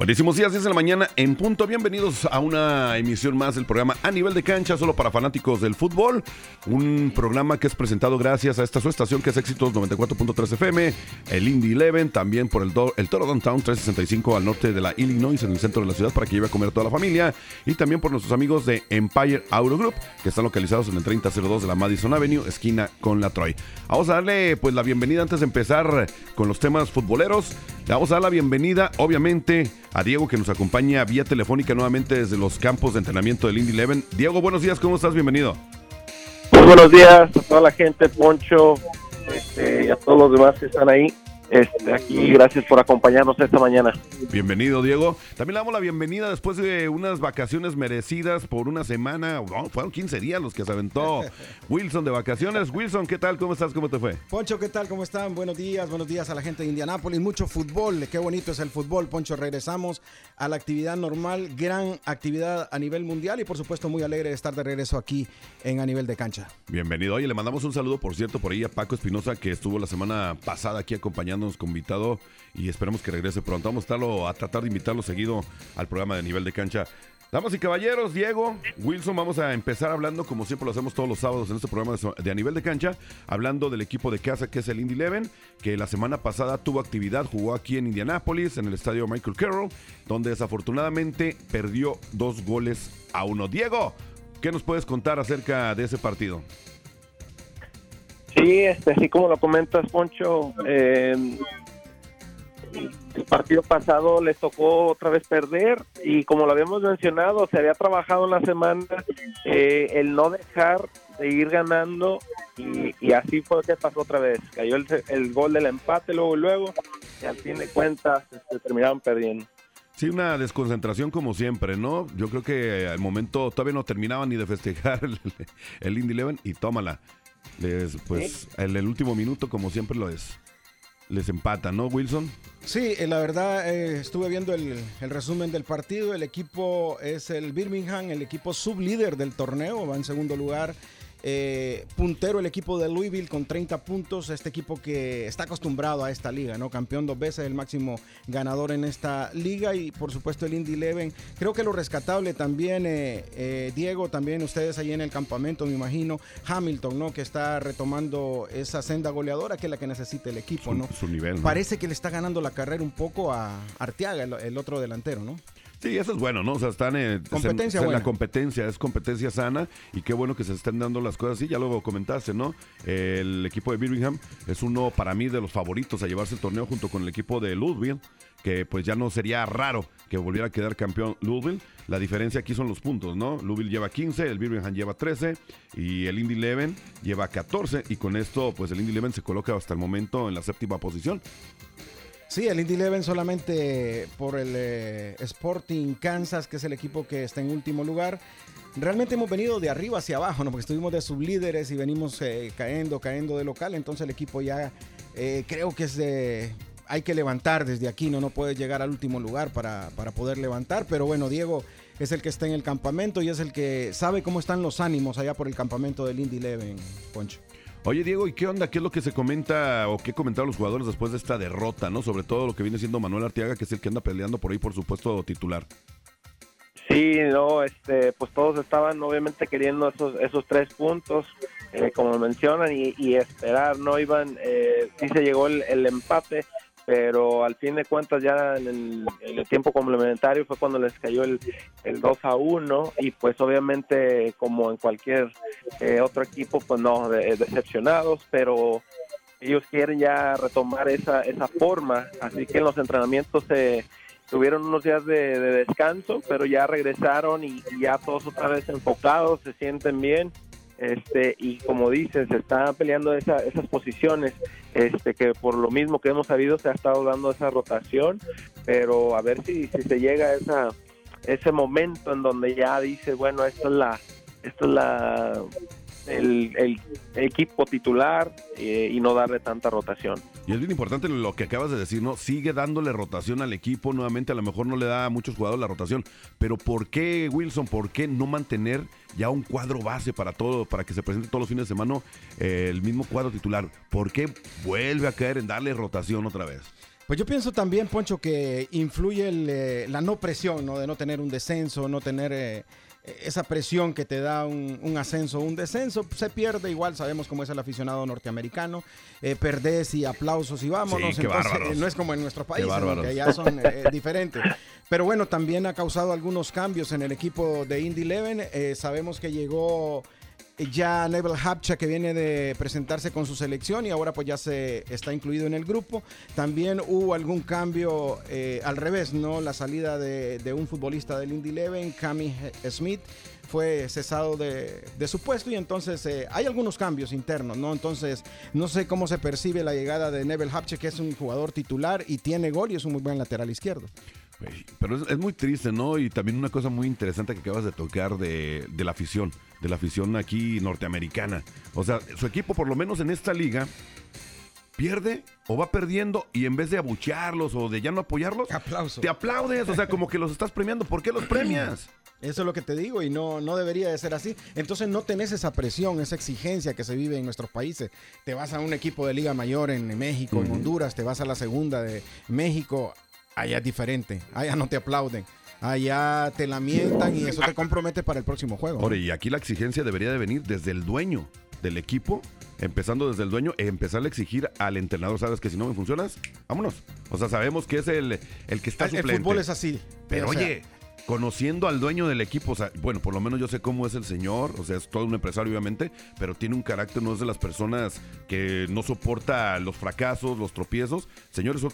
Buenísimos días, 10 de la mañana en punto. Bienvenidos a una emisión más del programa A Nivel de Cancha, solo para fanáticos del fútbol. Un programa que es presentado gracias a esta su estación que es Éxitos 94.3 FM, el Indy 11, también por el, el Toro Downtown 365 al norte de la Illinois, en el centro de la ciudad, para que lleve a comer toda la familia. Y también por nuestros amigos de Empire Auto Group, que están localizados en el 3002 de la Madison Avenue, esquina con la Troy. Vamos a darle pues la bienvenida antes de empezar con los temas futboleros. Le vamos a dar la bienvenida, obviamente, a Diego que nos acompaña vía telefónica nuevamente desde los campos de entrenamiento del Indy Eleven. Diego, buenos días, ¿cómo estás? Bienvenido. Muy buenos días a toda la gente, Poncho, este, y a todos los demás que están ahí. Este, aquí, gracias por acompañarnos esta mañana. Bienvenido, Diego. También le damos la bienvenida después de unas vacaciones merecidas por una semana, fueron 15 días los que se aventó Wilson de vacaciones. Wilson, ¿qué tal? ¿Cómo estás? ¿Cómo te fue? Poncho, ¿qué tal? ¿Cómo están? Buenos días, buenos días a la gente de Indianápolis. Mucho fútbol, qué bonito es el fútbol, Poncho. Regresamos a la actividad normal, gran actividad a nivel mundial y por supuesto muy alegre de estar de regreso aquí en A Nivel de Cancha. Bienvenido. Oye, le mandamos un saludo, por cierto, por ahí a Paco Espinosa que estuvo la semana pasada aquí acompañando con invitado y esperemos que regrese pronto. Vamos a, estarlo, a tratar de invitarlo seguido al programa de nivel de cancha. Damas y caballeros, Diego, Wilson, vamos a empezar hablando como siempre lo hacemos todos los sábados en este programa de a nivel de cancha, hablando del equipo de casa que es el Indy Eleven, que la semana pasada tuvo actividad, jugó aquí en Indianápolis, en el estadio Michael Carroll, donde desafortunadamente perdió dos goles a uno. Diego, ¿qué nos puedes contar acerca de ese partido? Sí, este, así como lo comentas, Poncho, eh, el partido pasado les tocó otra vez perder y como lo habíamos mencionado, se había trabajado en la semana eh, el no dejar de ir ganando y, así fue que pasó otra vez. Cayó el, gol del empate luego y luego y al fin de cuentas este, terminaron perdiendo. Sí, una desconcentración como siempre, ¿no? Yo creo que al momento todavía no terminaban ni de festejar el, el Indy Eleven y tómala. Les, pues en el último minuto, como siempre lo es, les empata, ¿no, Wilson? Sí, eh, la verdad, eh, estuve viendo el, el, resumen del partido. El equipo es el Birmingham, el equipo sublíder del torneo, va en segundo lugar. Eh, puntero el equipo de Louisville con 30 puntos, este equipo que está acostumbrado a esta liga, ¿no? Campeón dos veces, el máximo ganador en esta liga y por supuesto el Indy Eleven. Creo que lo rescatable también, eh, eh, Diego, también ustedes ahí en el campamento, me imagino, Hamilton, ¿no? Que está retomando esa senda goleadora que es la que necesita el equipo, ¿no? Su, nivel. Parece que le está ganando la carrera un poco a Arteaga, el otro delantero, ¿no? Sí, eso es bueno, ¿no? O sea, están en, la competencia, es competencia sana y qué bueno que se estén dando las cosas. Sí, ya lo comentaste, ¿no? El equipo de Birmingham es uno para mí de los favoritos a llevarse el torneo junto con el equipo de Louisville, que pues ya no sería raro que volviera a quedar campeón Louisville. La diferencia aquí son los puntos, ¿no? Louisville lleva 15, el Birmingham lleva 13 y el Indy Eleven lleva 14 y con esto pues el Indy Eleven se coloca hasta el momento en la séptima posición. Sí, el Indy Eleven solamente por el eh, Sporting Kansas, que es el equipo que está en último lugar. Realmente hemos venido de arriba hacia abajo, ¿no? Porque estuvimos de sublíderes y venimos eh, cayendo, cayendo de local. Entonces el equipo ya eh, creo que hay que levantar desde aquí, ¿no? No puede llegar al último lugar para, para poder levantar. Pero bueno, Diego es el que está en el campamento y es el que sabe cómo están los ánimos allá por el campamento del Indy Eleven, Poncho. Oye, Diego, ¿y qué onda? ¿Qué es lo que se comenta o qué comentaron los jugadores después de esta derrota, no? Sobre todo lo que viene siendo Manuel Arteaga, que es el que anda peleando por ahí por supuesto titular. Sí, no, este, pues todos estaban obviamente queriendo esos, esos tres puntos, eh, como mencionan, y, esperar, no iban, eh, sí se llegó el empate, pero al fin de cuentas ya en el, tiempo complementario fue cuando les cayó el, el 2 a 1 y pues obviamente como en cualquier eh, otro equipo pues no, decepcionados, pero ellos quieren ya retomar esa, esa forma, así que en los entrenamientos se tuvieron unos días de, descanso, pero ya regresaron y ya todos otra vez enfocados, se sienten bien este y como dices se está peleando esa, esas posiciones este que por lo mismo que hemos sabido se ha estado dando esa rotación pero a ver si, si se llega a esa ese momento en donde ya dice bueno esto es la esto es la el, equipo titular eh, y no darle tanta rotación. Y es bien importante lo que acabas de decir, ¿no? Sigue dándole rotación al equipo, nuevamente a lo mejor no le da a muchos jugadores la rotación, pero ¿por qué Wilson? ¿Por qué no mantener ya un cuadro base para todo, para que se presente todos los fines de semana eh, el mismo cuadro titular? ¿Por qué vuelve a caer en darle rotación otra vez? Pues yo pienso también, Poncho, que influye eh, la no presión, ¿no? De no tener un descenso, no tener esa presión que te da un, ascenso o un descenso, se pierde igual, sabemos cómo es el aficionado norteamericano, eh, perdés y aplausos y vámonos, entonces no es como en nuestro país, que ya son eh, diferentes. Pero bueno, también ha causado algunos cambios en el equipo de Indy Eleven, eh, sabemos que llegó ya Neville Hapcha que viene de presentarse con su selección y ahora pues ya se está incluido en el grupo. También hubo algún cambio eh, al revés, ¿no? La salida de, un futbolista del Indy Eleven, Cami Smith, fue cesado de, su puesto y entonces eh, hay algunos cambios internos, ¿no? Entonces no sé cómo se percibe la llegada de Neville Hapcha que es un jugador titular y tiene gol y es un muy buen lateral izquierdo. Pero es, muy triste, ¿no? Y también una cosa muy interesante que acabas de tocar de, de la afición de la afición aquí norteamericana. O sea, su equipo, por lo menos en esta liga, pierde o va perdiendo y en vez de abuchearlos o de ya no apoyarlos, te aplaudes. O sea, como que los estás premiando. ¿Por qué los premias? Eso es lo que te digo y no, no debería de ser así. Entonces no tenés esa presión, esa exigencia que se vive en nuestros países. Te vas a un equipo de Liga Mayor en México, en Honduras, te vas a la segunda de México, allá es diferente, allá no te aplauden allá te lamentan y eso te compromete para el próximo juego. Ahora, y aquí la exigencia debería de venir desde el dueño del equipo, empezando desde el dueño, e empezar a exigir al entrenador, sabes que si no me funcionas, vámonos. O sea, sabemos que es el, el que está el, suplente. El fútbol es así. Pero oye, conociendo al dueño del equipo, o sea, bueno, por lo menos yo sé cómo es el señor, o sea, es todo un empresario obviamente, pero tiene un carácter, no es de las personas que no soporta los fracasos, los tropiezos. Señor, eso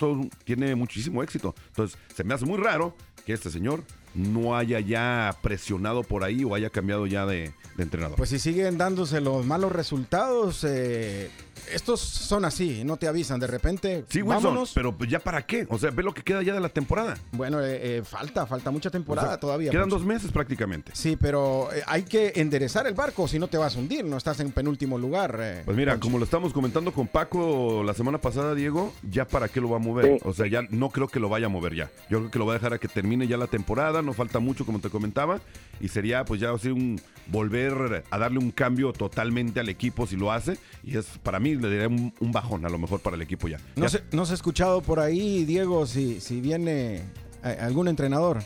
tiene muchísimo éxito. Entonces, se me hace muy raro que este señor no haya ya presionado por ahí o haya cambiado ya de, entrenador. Pues si siguen dándose los malos resultados, eh, estos son así, no te avisan de repente. Sí, Wilson, pero ya para qué? O sea, ve lo que queda ya de la temporada. Bueno, eh, eh, falta, falta mucha temporada todavía. Quedan dos meses prácticamente. Sí, pero eh, hay que enderezar el barco, si no te vas a hundir, no estás en penúltimo lugar. pues mira, como lo estamos comentando con Paco la semana pasada, Diego, ya para qué lo va a mover. O sea, ya no creo que lo vaya a mover ya. Yo creo que lo va a dejar a que termine ya la temporada, no falta mucho como te comentaba, y sería pues ya así un volver a darle un cambio totalmente al equipo si lo hace, y es para mí le diré un, bajón a lo mejor para el equipo ya. No, Se, no se ha escuchado por ahí, Diego, si, si viene eh, algún entrenador.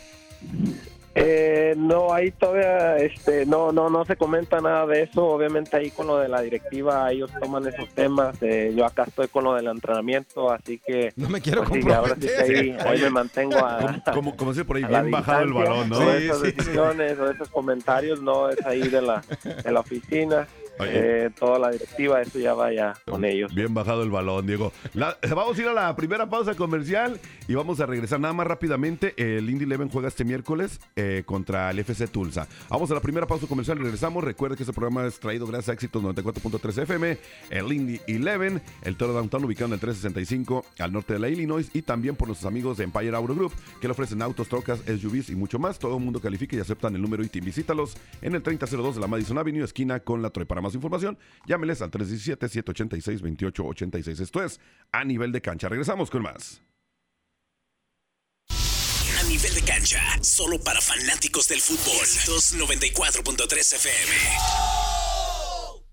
Eh, no, ahí todavía este, no, no, no se comenta nada de eso. Obviamente ahí con lo de la directiva ellos toman esos temas. Eh, yo acá estoy con lo del entrenamiento, así que no me quiero pues, ahora sí ahí, me mantengo a, como, como, por ahí bien bajado el balón, ¿no? esas decisiones o esos comentarios no es ahí de la, de la oficina. Eh, toda la directiva, eso ya vaya con ellos. Bien bajado el balón, Diego. vamos a ir a la primera pausa comercial y vamos a regresar nada más rápidamente. El Indy Eleven juega este miércoles eh, contra el FC Tulsa. Vamos a la primera pausa comercial y regresamos. Recuerda que este programa es traído gracias a Éxitos 94.3 FM, el Indy Eleven, el Toro Downtown ubicado en el 365 al norte de la Illinois y también por nuestros amigos de Empire Auto Group que le ofrecen autos, trocas, SUVs y mucho más. Todo el mundo califica y aceptan el número ITIM. Visítalos en el 3002 de la Madison Avenue, esquina con la Troy. Para más información, llámeles al 317-786-2886. Esto es A Nivel de Cancha. Regresamos con más. A Nivel de Cancha, solo para fanáticos del fútbol. 294.3 FM.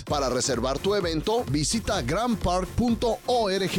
Para reservar tu evento, visita grandpark.org.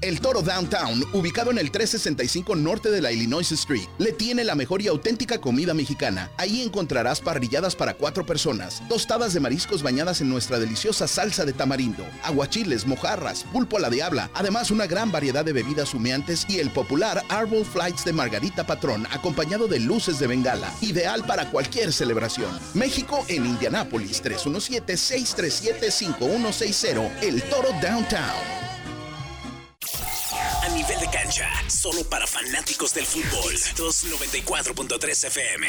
El Toro Downtown, ubicado en el 365 norte de la Illinois Street, le tiene la mejor y auténtica comida mexicana. Ahí encontrarás parrilladas para cuatro personas, tostadas de mariscos bañadas en nuestra deliciosa salsa de tamarindo, aguachiles, mojarras, pulpo a la diabla, además una gran variedad de bebidas humeantes y el popular Arbol Flights de Margarita Patrón, acompañado de luces de bengala, ideal para cualquier celebración. México en Indianápolis, 317-637-5160, El Toro Downtown. Cancha, solo para fanáticos del fútbol. 294.3 FM.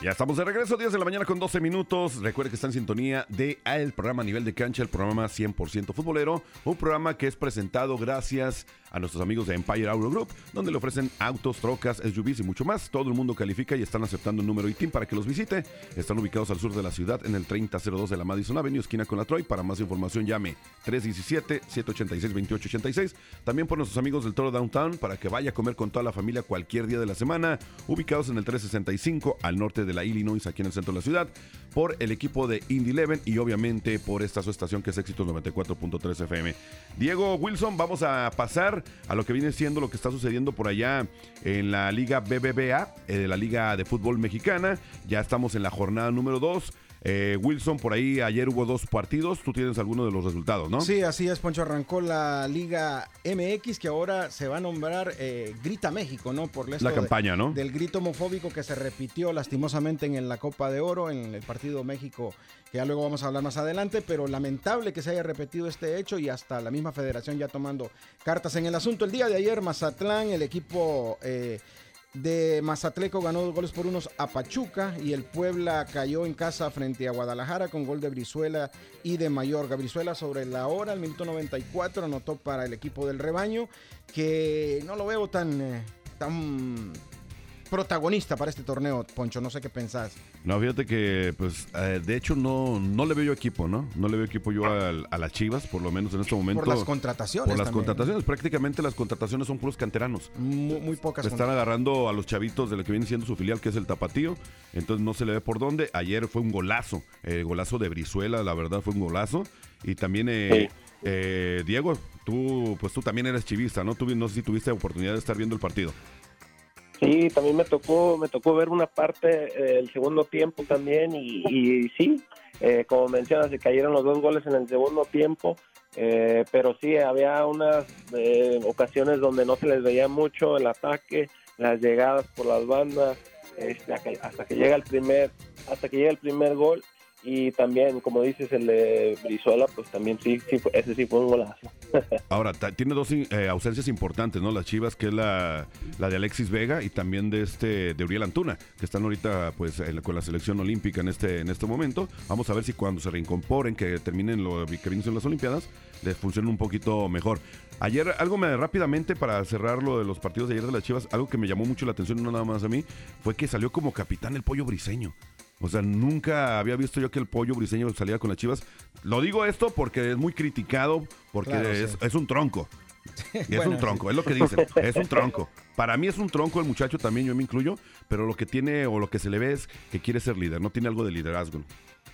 Ya estamos de regreso, 10 de la mañana con 12 minutos. Recuerde que está en sintonía de el programa Nivel de Cancha, el programa 100% futbolero. Un programa que es presentado gracias a nuestros amigos de Empire Auto Group, donde le ofrecen autos, trocas, SUVs y mucho más. Todo el mundo califica y están aceptando un número ITIN para que los visite. Están ubicados al sur de la ciudad en el 3002 de la Madison Avenue, esquina con la Troy. Para más información llame 317-786-2886. También por nuestros amigos del Toro Downtown para que vaya a comer con toda la familia cualquier día de la semana. Ubicados en el 365 al norte de la Illinois, aquí en el centro de la ciudad. Por el equipo de Indy Eleven y obviamente por esta su estación que es Éxitos 94.3 FM. Diego Wilson, vamos a pasar a lo que viene siendo lo que está sucediendo por allá en la Liga BBVA, eh, la Liga de Fútbol Mexicana. Ya estamos en la jornada número 2. Eh, Wilson, por ahí ayer hubo dos partidos. Tú tienes alguno de los resultados, ¿no? Sí, así es, Poncho. Arrancó la Liga MX, que ahora se va a nombrar eh, Grita México, ¿no? Por la campaña, ¿no? Del grito homofóbico que se repitió lastimosamente en la Copa de Oro, en el partido México, que ya luego vamos a hablar más adelante, pero lamentable que se haya repetido este hecho y hasta la misma federación ya tomando cartas en el asunto. El día de ayer, Mazatlán, el equipo. Eh, de Mazatleco ganó dos goles por unos a Pachuca y el Puebla cayó en casa frente a Guadalajara con gol de Brizuela y de Mayorga. Brizuela sobre la hora, al minuto 94, anotó para el equipo del rebaño, que no lo veo tan, eh, tan protagonista para este torneo, Poncho. No sé qué pensás. No, fíjate que, pues, eh, de hecho, no, no le veo yo equipo, ¿no? No le veo equipo yo a, a las Chivas, por lo menos en este momento. Por las contrataciones. Por las también, contrataciones. Prácticamente las contrataciones son puros canteranos. Muy, muy pocas. Están agarrando a los chavitos de lo que viene siendo su filial, que es el Tapatío. Entonces no se le ve por dónde. Ayer fue un golazo. El golazo de Brizuela, la verdad, fue un golazo. Y también, eh, eh, Diego, tú, pues tú también eres chivista, ¿no? Tú, no sé si tuviste oportunidad de estar viendo el partido. Sí, también me tocó, me tocó ver una parte del segundo tiempo también y, y sí, eh, como mencionas, se cayeron los dos goles en el segundo tiempo, eh, pero sí, había unas eh, ocasiones donde no se les veía mucho el ataque, las llegadas por las bandas, este, hasta, que, hasta que llega el primer, hasta que llega el primer gol y también, como dices, el de Brizuela, pues también sí, sí ese sí fue un golazo. Ahora, tiene dos eh, ausencias importantes, ¿no? Las Chivas, que es la, la de Alexis Vega y también de este de Uriel Antuna, que están ahorita pues en con la selección olímpica en este en este momento. Vamos a ver si cuando se reincorporen, que terminen lo que vienen siendo las Olimpiadas, les funcione un poquito mejor. Ayer, algo me rápidamente para cerrar lo de los partidos de ayer de las Chivas, algo que me llamó mucho la atención, no nada más a mí, fue que salió como capitán el pollo briseño. O sea, nunca había visto yo que el pollo briseño saliera con las chivas. Lo digo esto porque es muy criticado, porque Claro, es, sí. es un tronco. Y es Bueno, un tronco, es lo que dicen, es un tronco. Para mí es un tronco el muchacho también, yo me incluyo, pero lo que tiene o lo que se le ve es que quiere ser líder, no tiene algo de liderazgo.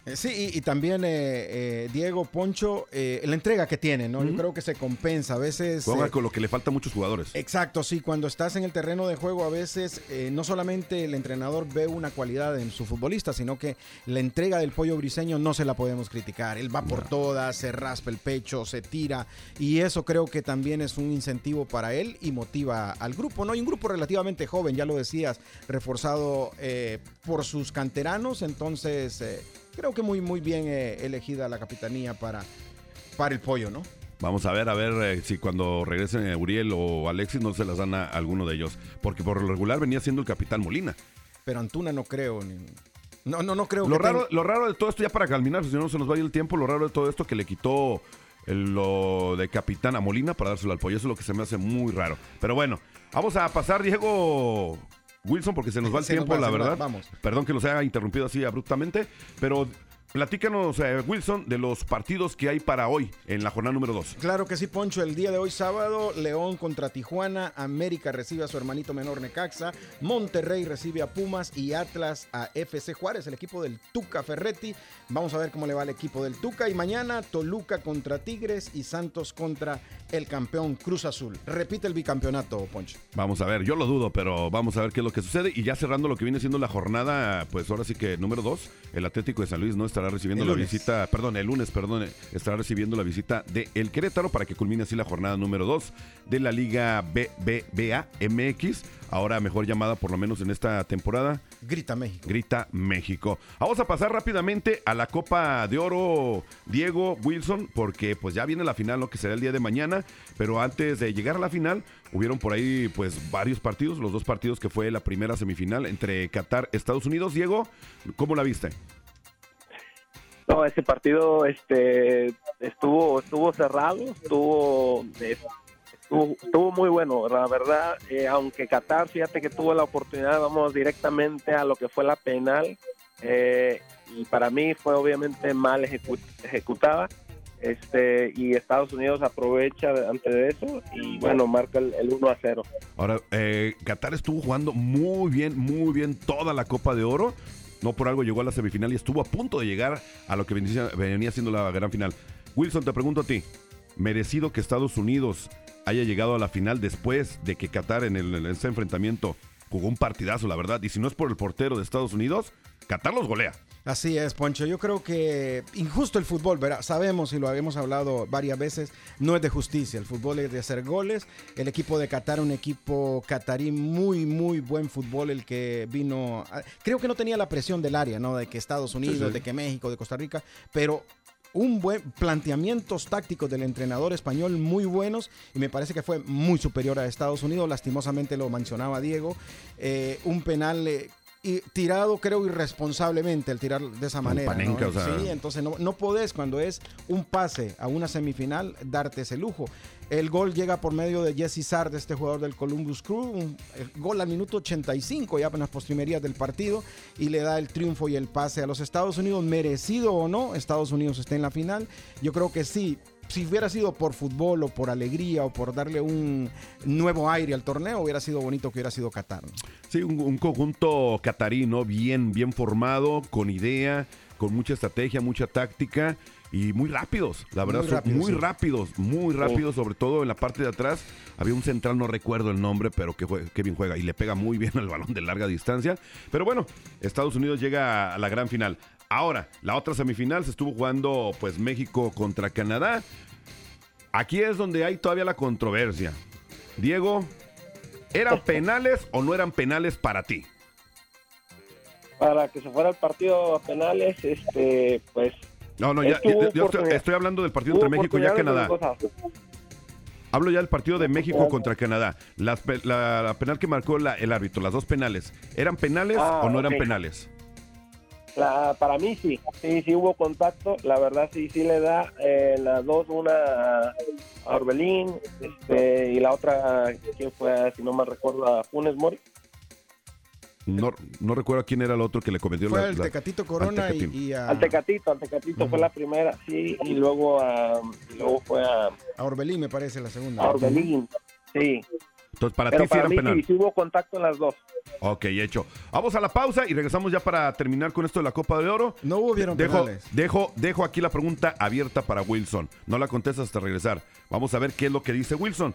Eh, Sí, y, y también eh, eh, Diego Poncho, eh, la entrega que tiene, ¿no? Yo creo que se compensa. A veces. Juega con lo que le falta a muchos jugadores. Exacto, sí, cuando estás en el terreno de juego a veces no solamente el entrenador ve una cualidad en su futbolista, sino que la entrega del pollo briseño no se la podemos criticar. Él va por todas, se raspa el pecho, se tira y eso creo que también es un incentivo para él y motiva al grupo, ¿no? Y un grupo relativamente joven, ya lo decías, reforzado por sus canteranos, entonces creo que muy, muy bien eh, elegida la capitanía para, para el pollo, ¿no? Vamos a ver, a ver eh, si cuando regresen eh, Uriel o Alexis no se las dan a alguno de ellos. Porque por lo regular venía siendo el capitán Molina. Pero Antuna no creo. ni- No, no, no creo Lo que raro, tenga- lo raro de todo esto, ya para calminar, si no se nos va a ir el tiempo, lo raro de todo esto que le quitó el- lo de capitán a Molina para dárselo al pollo. Eso es lo que se me hace muy raro. Pero bueno, vamos a pasar, Diego Wilson, porque se nos va el Se tiempo, va, la va, verdad. vamos. Perdón que los haya interrumpido así abruptamente, pero platícanos, eh, Wilson, de los partidos que hay para hoy en la jornada número 2. Claro que sí, Poncho. El día de hoy, sábado, León contra Tijuana, América recibe a su hermanito menor Necaxa, Monterrey recibe a Pumas y Atlas a FC Juárez, el equipo del Tuca Ferretti. Vamos a ver cómo le va al equipo del Tuca. Y mañana, Toluca contra Tigres y Santos contra el campeón Cruz Azul. Repite el bicampeonato, Poncho. Vamos a ver, yo lo dudo, pero vamos a ver qué es lo que sucede. Y ya cerrando lo que viene siendo la jornada, pues ahora sí que número 2, el Atlético de San Luis no estará recibiendo la visita, perdón, el lunes, perdón, estará recibiendo la visita de El Querétaro para que culmine así la jornada número 2 de la Liga BBVA MX, ahora mejor llamada por lo menos en esta temporada, Grita México. Grita México. Vamos a pasar rápidamente a la Copa de Oro, Diego Wilson, porque pues ya viene la final, lo que será el día de mañana, pero antes de llegar a la final, hubieron por ahí pues varios partidos, los dos partidos que fue la primera semifinal entre Qatar y Estados Unidos. Diego, ¿cómo la viste? No, ese partido este estuvo estuvo cerrado, estuvo estuvo, estuvo muy bueno, la verdad, eh, aunque Qatar, fíjate que tuvo la oportunidad, vamos directamente a lo que fue la penal, eh, y para mí fue obviamente mal ejecu- ejecutada, este y Estados Unidos aprovecha antes de eso y bueno, marca el, el 1 a 0. Ahora, eh, Qatar estuvo jugando muy bien, muy bien toda la Copa de Oro. No por algo llegó a la semifinal y estuvo a punto de llegar a lo que venía, siendo la gran final. Wilson, te pregunto a ti, ¿merecido que Estados Unidos haya llegado a la final después de que Qatar en, en ese enfrentamiento jugó un partidazo, la verdad? Y si no es por el portero de Estados Unidos, Qatar los golea. Así es, Poncho. Yo creo que injusto el fútbol, ¿verdad? Sabemos y lo habíamos hablado varias veces, no es de justicia. El fútbol es de hacer goles. El equipo de Qatar, un equipo catarí muy, muy buen fútbol, el que vino. a- Creo que no tenía la presión del área, ¿no? De que Estados Unidos, sí. de que México, de Costa Rica, pero un buen planteamientos tácticos del entrenador español muy buenos y me parece que fue muy superior a Estados Unidos. Lastimosamente lo mencionaba Diego. Eh, un penal eh, y tirado, creo, irresponsablemente el tirar de esa manera. ¿no? panenca, o sea. Sí, entonces no, no podés cuando es un pase a una semifinal darte ese lujo. El gol llega por medio de Jesse Sard, este jugador del Columbus Crew, un gol al minuto 85 ya en las postrimerías del partido y le da el triunfo y el pase a los Estados Unidos, merecido o no, Estados Unidos está en la final. Yo creo que sí, si hubiera sido por fútbol o por alegría o por darle un nuevo aire al torneo, hubiera sido bonito que hubiera sido Qatar. ¿no? Sí, un, un conjunto catarí, ¿no? Bien, bien formado, con idea, con mucha estrategia, mucha táctica y muy rápidos. La verdad, Muy muy sí. rápidos, muy rápidos, sobre todo en la parte de atrás. Había un central, no recuerdo el nombre, pero que, jue- que bien juega y le pega muy bien al balón de larga distancia. Pero bueno, Estados Unidos llega a la gran final. Ahora, la otra semifinal se estuvo jugando pues México contra Canadá. Aquí es donde hay todavía la controversia. Diego, ¿eran penales o no eran penales para ti? Para que se fuera el partido a penales, este pues No, no, ya, yo estoy, hablando del partido entre México y ya Canadá. Hablo ya del partido de México contra Canadá. Las la, la penal que marcó la- el árbitro, las dos penales, ¿eran penales Ah, o no eran penales? La- para mí sí, sí, sí hubo contacto. La verdad sí, sí le da eh, las dos, una a Orbelín este, y la otra, ¿quién fue? Si no me recuerdo, a Funes Mori. No, no recuerdo quién era el otro que le cometió Fue la, el la- Tecatito Corona al y, Tecatín. y a, Al Tecatito, al Tecatito fue la primera, sí, y luego, a, y luego fue a, a Orbelín, me parece, la segunda. a Orbelín. Sí, Entonces, para pero ti sí para eran mí penal. sí, sí hubo contacto en las dos. Ok, hecho. Vamos a la pausa y regresamos ya para terminar con esto de la Copa de Oro. No hubieron Dejo, penales. dejo, dejo aquí la pregunta abierta para Wilson. No la contestas hasta regresar. Vamos a ver qué es lo que dice Wilson.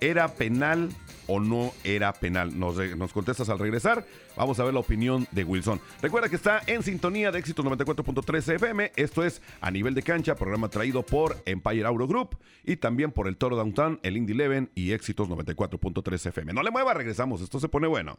¿Era penal o no era penal? Nos, nos contestas al regresar. Vamos a ver la opinión de Wilson. Recuerda que está en sintonía de éxitos 94.3 FM. Esto es A Nivel de Cancha, programa traído por Empire Auro Group y también por el Toro Downtown, el Indie Eleven y éxitos 94.3 FM. No le mueva, regresamos. Esto se pone bueno.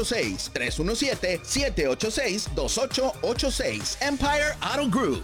317-786-2886. Empire Auto Group.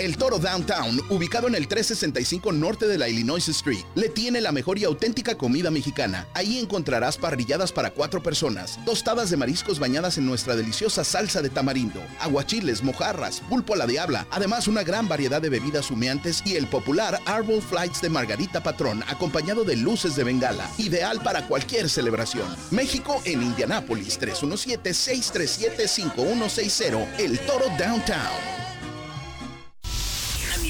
El Toro Downtown, ubicado en el 365 norte de la Illinois Street, le tiene la mejor y auténtica comida mexicana. Ahí encontrarás parrilladas para cuatro personas, tostadas de mariscos bañadas en nuestra deliciosa salsa de tamarindo, aguachiles, mojarras, pulpo a la diabla, además una gran variedad de bebidas humeantes y el popular Arbol Flights de Margarita Patrón, acompañado de luces de bengala, ideal para cualquier celebración. México en Indianápolis, 317-637-5160, El Toro Downtown.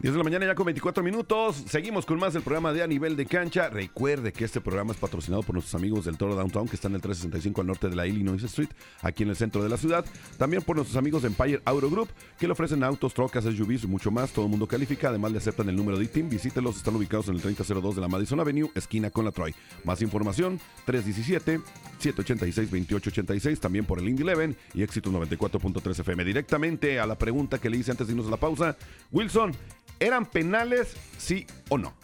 10 de la mañana ya con 24 minutos. Seguimos con más del programa de A Nivel de Cancha. Recuerde que este programa es patrocinado por nuestros amigos del Toro Downtown, que están en el 365 al norte de la Illinois Street, aquí en el centro de la ciudad. También por nuestros amigos de Empire Auto Group, que le ofrecen autos, trocas, SUVs y mucho más. Todo el mundo califica. Además, le aceptan el número de ITIN. Visítelos. Están ubicados en el 3002 de la Madison Avenue, esquina con la Troy. Más información, 317-786-2886. También por el Indy 11 y Éxitos 94.3 FM. Directamente a la pregunta que le hice antes de irnos a la pausa. Wilson, ¿eran penales, sí o no?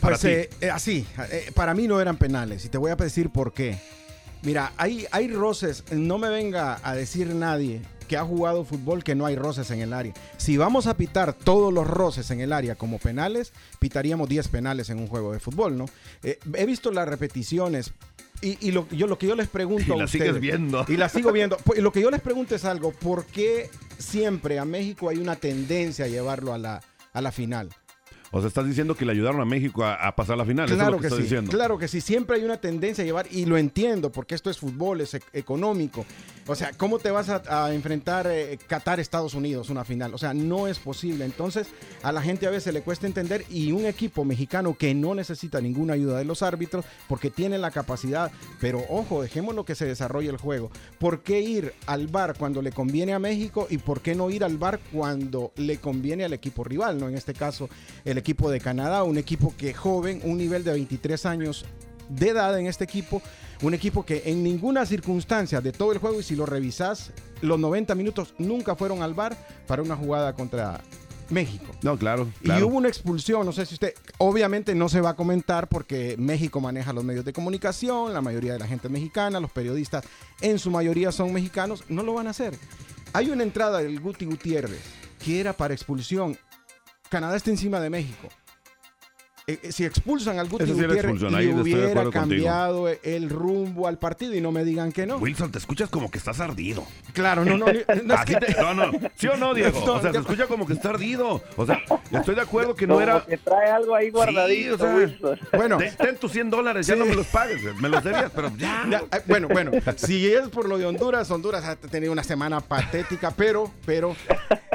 Para Pues eh, eh, así, eh, para mí no eran penales y te voy a decir por qué. Mira, hay, hay roces, no me venga a decir nadie que ha jugado fútbol que no hay roces en el área. Si vamos a pitar todos los roces en el área como penales, pitaríamos 10 penales en un juego de fútbol, ¿no? He visto las repeticiones y, y lo, yo, lo que yo les pregunto Y a la sigues ustedes- viendo. Y la sigo viendo. Pues, y lo que yo les pregunto es algo, ¿por qué siempre a México hay una tendencia a llevarlo a la, a la final? O sea, estás diciendo que le ayudaron a México a, a pasar la final. Eso es Claro lo que, que, estás sí, diciendo. claro que sí. Siempre hay una tendencia a llevar, y lo entiendo, porque esto es fútbol, es e- económico. O sea, ¿cómo te vas a, enfrentar eh, Qatar-Estados Unidos una final? O sea, no es posible. Entonces, a la gente a veces le cuesta entender y un equipo mexicano que no necesita ninguna ayuda de los árbitros porque tiene la capacidad, pero ojo, dejémoslo que se desarrolle el juego. ¿Por qué ir al bar cuando le conviene a México y por qué no ir al bar cuando le conviene al equipo rival? ¿no? En este caso, el equipo de Canadá, un equipo que joven, un nivel de 23 años de edad en este equipo, un equipo que en ninguna circunstancia de todo el juego, y si lo revisás, los 90 minutos nunca fueron al bar para una jugada contra México. No, claro. Y hubo una expulsión, no sé si usted, obviamente no se va a comentar porque México maneja los medios de comunicación, la mayoría de la gente es mexicana, los periodistas en su mayoría son mexicanos, no lo van a hacer. Hay una entrada del Guti Gutiérrez que era para expulsión. Canadá está encima de México. Eh, eh, si expulsan al Guti sí Gutiérrez, le hubiera contigo. cambiado el rumbo al partido y no me digan que no. Wilson, te escuchas como que estás ardido. Claro, no, no, no es Así que- te- no, no. ¿Sí o no, Diego? No, o sea, se yo- escucha como que está ardido. O sea, estoy de acuerdo que no Como era. que trae algo ahí guardadito, Sí, o sea, Wilson. Bueno, Ten, ten tus 100 dólares, ya Sí. no me los pagues. Me los debías, pero ya. Ya, ah, bueno, bueno, si es por lo de Honduras, Honduras ha tenido una semana patética, pero, pero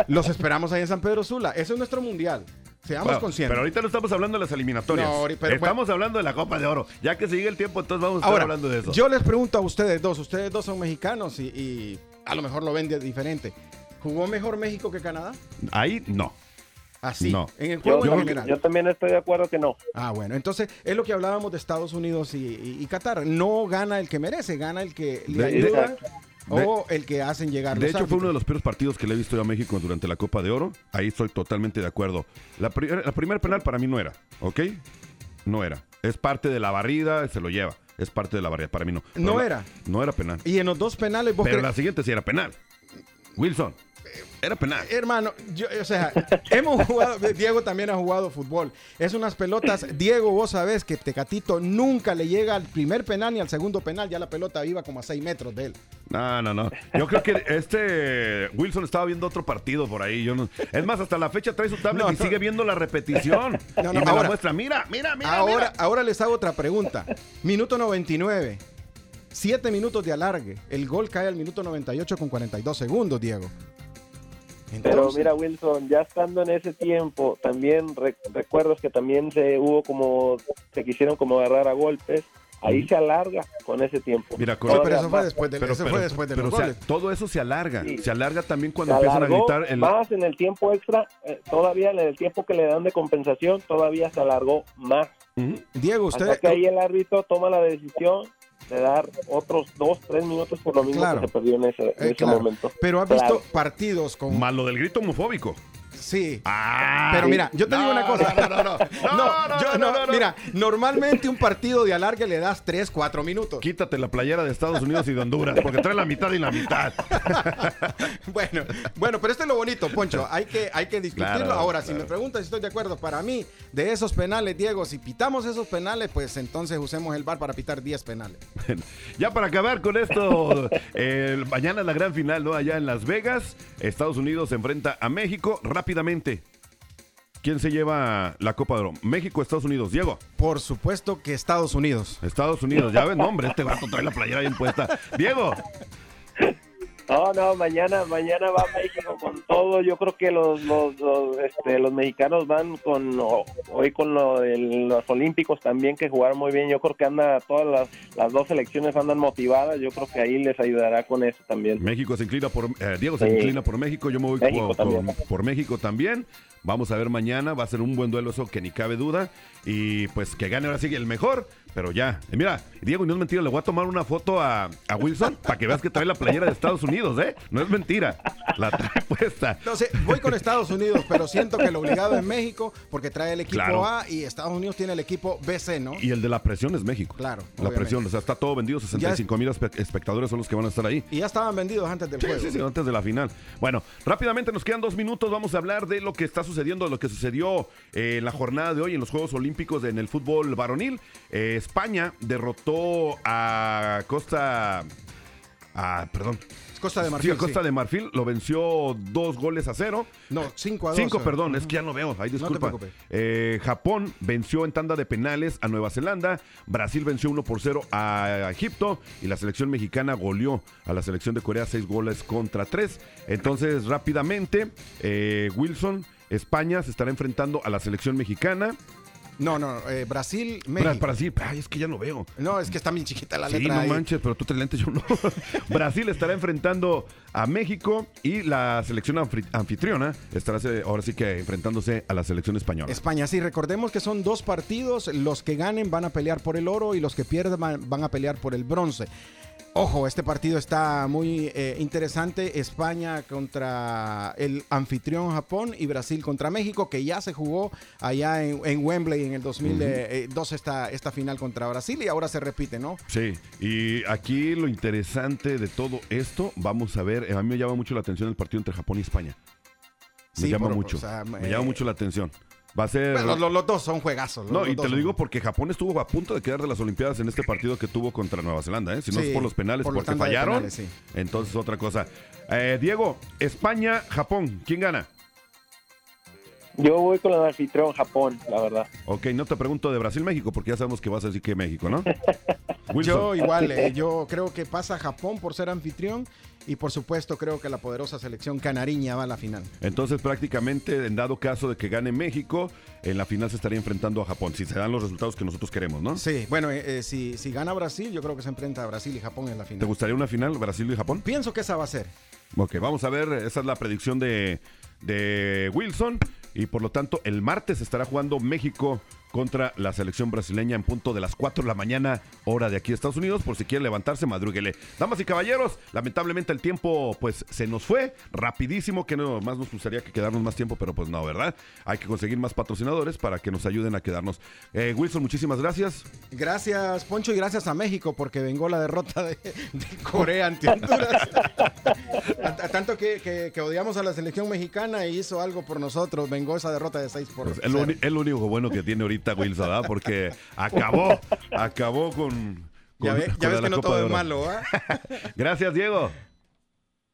los esperamos ahí en San Pedro Sula. Ese es nuestro mundial. Seamos Bueno, conscientes. pero ahorita no estamos hablando de las eliminatorias. No, ahorita- pero- estamos hablando de la Copa de Oro. Ya que sigue el tiempo, entonces vamos a estar Ahora, hablando de eso. yo les pregunto a ustedes dos, ustedes dos son mexicanos y, y a lo mejor lo ven de diferente. ¿Jugó mejor México que Canadá? Ahí no. Así, No. en el Yo, juego general. yo también estoy de acuerdo que no. Ah, bueno, entonces es lo que hablábamos de Estados Unidos y, y- y Qatar. No gana el que merece, gana el que le De- ayuda Exacto. O el que hacen llegar De los hecho, fue uno de los peores partidos que le he visto yo a México durante la Copa de Oro. Ahí estoy totalmente de acuerdo. La, la primera penal para mí no era, ¿ok? No era. Es parte de la barrida, se lo lleva. Es parte de la barrida, para mí no. Pero No la- era. No era penal. Y en los dos penales, vos Pero la siguiente sí era penal. Wilson, era penal. Hermano, yo, o sea, hemos jugado, Diego también ha jugado fútbol. Es unas pelotas, Diego, vos sabés que Tecatito nunca le llega al primer penal ni al segundo penal, ya la pelota iba como a 6 metros de él. No, no, no. Yo creo que este Wilson estaba viendo otro partido por ahí. Yo no- Es más, hasta la fecha trae su tablet No, y no. sigue viendo la repetición. No, no, y me la ahora- muestra. Mira, mira, mira. Ahora, mira. ahora les hago otra pregunta. Minuto 99. Siete minutos de alargue. El gol cae al minuto 98 con 42 segundos, Diego. Pero mira, Wilson, ya estando en ese tiempo, también re- recuerdas que también se hubo como, se quisieron como agarrar a golpes. Ahí se alarga con ese tiempo. Mira, con- pero eso fue después de, Pero, eso pero- fue después de pero, los o sea, goles. todo eso se alarga. Sí. Se alarga también Se cuando empiezan a gritar. el- más en el tiempo extra, eh, todavía en el tiempo que le dan de compensación, todavía se alargó más. Diego, usted... Hasta que ahí el árbitro toma la decisión de dar otros dos, tres minutos por lo mismo Claro. que se perdió en ese, en Eh, ese claro. momento. Pero has visto Claro. partidos con... Más lo del grito homofóbico. Sí. Ah, Pero mira, yo te No, digo una cosa. No, no, no. No, No, no, yo-. Mira, normalmente un partido de alargue le das 3, 4 minutos. Quítate la playera de Estados Unidos y de Honduras, porque trae la mitad y la mitad. Bueno, bueno, pero esto es lo bonito, Poncho. Hay que, hay que discutirlo. Claro, Ahora, si me preguntas si estoy de acuerdo, para mí, de esos penales, Diego, si pitamos esos penales, pues entonces usemos el bar para pitar 10 penales. Ya para acabar con esto, mañana la gran final, ¿no? Allá en Las Vegas, Estados Unidos se enfrenta a México rápidamente. ¿Quién se lleva la Copa de Oro? México, Estados Unidos. Diego, Por supuesto que Estados Unidos. Estados Unidos. Ya ves, no, hombre, este vato trae la playera bien puesta. Diego, No, no, mañana, mañana va México con todo. Yo creo que los, los, los, este, los mexicanos van con hoy con lo los Olímpicos también que jugaron muy bien. Yo creo que anda todas las, las dos selecciones andan motivadas. Yo creo que ahí les ayudará con eso también. México se inclina por. eh, Diego se Sí. inclina por México. Yo me voy México por México también. Vamos a ver mañana, va a ser un buen duelo eso que ni cabe duda. Y pues que gane ahora sí el mejor, pero ya. Y mira, Diego, no es mentira, le voy a tomar una foto a, a Wilson para que veas que trae la playera de Estados Unidos, ¿eh? No es mentira, la trae puesta. No sé, voy con Estados Unidos, pero siento que el obligado es México porque trae el equipo Claro. A y Estados Unidos tiene el equipo BC, ¿no? Y el de la presión es México. Claro, La obviamente. presión, o sea, está todo vendido, 65 mil espectadores son los que van a estar ahí. Y ya estaban vendidos antes del Sí, juego. sí, sí, antes de la final. Bueno, rápidamente nos quedan dos minutos. Vamos a hablar de lo que está sucediendo, de lo que sucedió eh, en la jornada de hoy en los Juegos Olímpicos en el fútbol varonil. Eh, España derrotó a Costa. Ah, perdón. Costa de Sí, Marfil. a Costa sí. de Marfil lo venció dos goles a cero. No, 5 a 2. Cinco, perdón, es que ya no veo. Te disculpa. Eh, Japón venció en tanda de penales a Nueva Zelanda. Brasil venció 1 por 0 a Egipto. Y la selección mexicana goleó a la selección de Corea 6 goles contra 3. Entonces, rápidamente, eh, Wilson, España se estará enfrentando a la selección mexicana. No, no, eh, Brasil, Bra- México. Brasil, ay, es que ya no veo. No, es que está bien chiquita la Sí, letra no ahí. manches, pero tú te lentes, yo no. Brasil estará enfrentando a México y la selección anfri- anfitriona estará eh, ahora sí que enfrentándose a la selección española. España, sí, recordemos que son dos partidos, los que ganen van a pelear por el oro y los que pierdan van, van a pelear por el bronce. Ojo, este partido está muy eh, interesante. España contra el anfitrión Japón y Brasil contra México, que ya se jugó allá en, en Wembley en el 2002 esta, esta final contra Brasil y ahora se repite, ¿no? Sí, y aquí lo interesante de todo esto, vamos a ver, eh, a mí me llama mucho la atención el partido entre Japón y España. Me Sí, llama por- mucho, o sea, me eh, llama mucho la atención. Va a ser... Bueno, los, los dos son juegazos. los- no, los y te lo son- digo porque Japón estuvo a punto de quedar de las Olimpiadas en este partido que tuvo contra Nueva Zelanda, ¿eh? Si no Sí, es por los penales, por porque fallaron. penales, sí. Entonces, otra cosa. Eh, Diego, España, Japón, ¿quién gana? Yo voy con el anfitrión Japón, la verdad. Ok, no te pregunto de Brasil-México, porque ya sabemos que vas a decir que México, ¿no? Yo igual, eh, yo creo que pasa Japón por ser anfitrión y por supuesto creo que la poderosa selección canariña va a la final. Entonces, prácticamente, en dado caso de que gane México, en la final se estaría enfrentando a Japón, si se dan los resultados que nosotros queremos, ¿no? Sí, bueno, eh, eh, si, si gana Brasil, yo creo que se enfrenta a Brasil y Japón en la ¿Te final. gustaría una final Brasil y Japón? Pienso que esa va a ser. Ok, vamos a ver, esa es la predicción de, de Wilson. Y por lo tanto, el martes estará jugando México contra la selección brasileña en punto de las 4 de la mañana, hora de aquí de Estados Unidos. Por si quiere levantarse, madrúguele. Damas y caballeros, lamentablemente el tiempo pues se nos fue rapidísimo, que no más nos gustaría que quedarnos más tiempo, pero pues no, ¿verdad? Hay que conseguir más patrocinadores para que nos ayuden a quedarnos. Eh, Wilson, muchísimas gracias. Gracias, Poncho, y gracias a México porque vengó la derrota de, de Corea ante Honduras. A- a tanto que, que- que odiamos a la selección mexicana y hizo algo por nosotros, vengó esa derrota de 6 por Pues, es lo único bueno que tiene ahorita Wilson, ¿verdad? Porque acabó, acabó con... Ya, ve- con ves la que no Copa todo es malo, ¿ah? Gracias, Diego.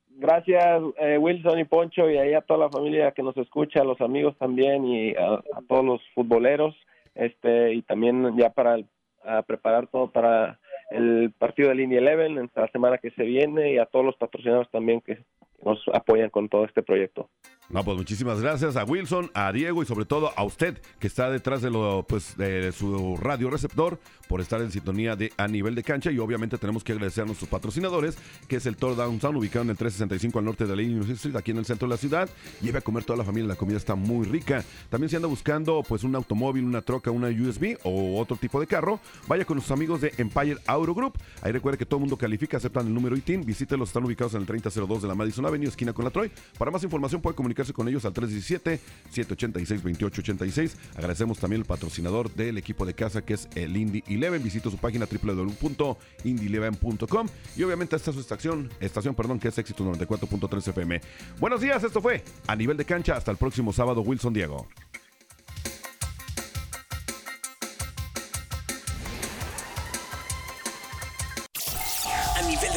Gracias, eh, Wilson y Poncho, y ahí a toda la familia que nos escucha, a los amigos también, y a, a todos los futboleros, este y también ya para el- a preparar todo para el partido del Indy Eleven en la semana que se viene, y a todos los patrocinadores también que nos apoyan con todo este proyecto. No, pues muchísimas gracias a Wilson, a Diego y sobre todo a usted que está detrás de lo pues de su radio receptor por estar en sintonía de a nivel de cancha y obviamente tenemos que agradecer a nuestros patrocinadores, que es el Toro Downtown ubicado en el 365 al norte de la Illinois Street, aquí en el centro de la ciudad. Lleve a comer toda la familia, la comida está muy rica. También si anda buscando pues un automóvil, una troca, una USB o otro tipo de carro, vaya con nuestros amigos de Empire Auto Group. Ahí recuerde que todo el mundo califica, aceptan el número ITIN, visítelos, están ubicados en el 3002 de la Madison Avenue, esquina con la Troy. Para más información puede comunicarse con ellos al 317-786-2886. Agradecemos también el patrocinador del equipo de casa que es el Indy Eleven. Visita su página www.indyeleven.com y obviamente esta es su estación, estación perdón, que es Éxito 94.3 FM. Buenos días, esto fue A Nivel de Cancha. Hasta el próximo sábado, Wilson Diego.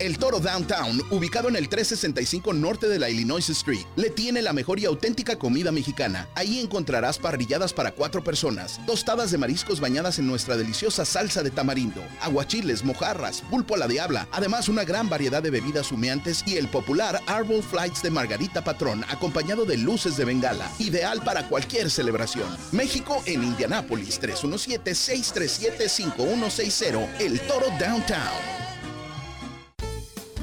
El Toro Downtown, ubicado en el 365 norte de la Illinois Street, le tiene la mejor y auténtica comida mexicana. Ahí encontrarás parrilladas para cuatro personas, tostadas de mariscos bañadas en nuestra deliciosa salsa de tamarindo, aguachiles, mojarras, pulpo a la diabla, además una gran variedad de bebidas humeantes y el popular Arbol Flights de Margarita Patrón, acompañado de luces de bengala, ideal para cualquier celebración. México en Indianápolis, 317-637-5160, El Toro Downtown.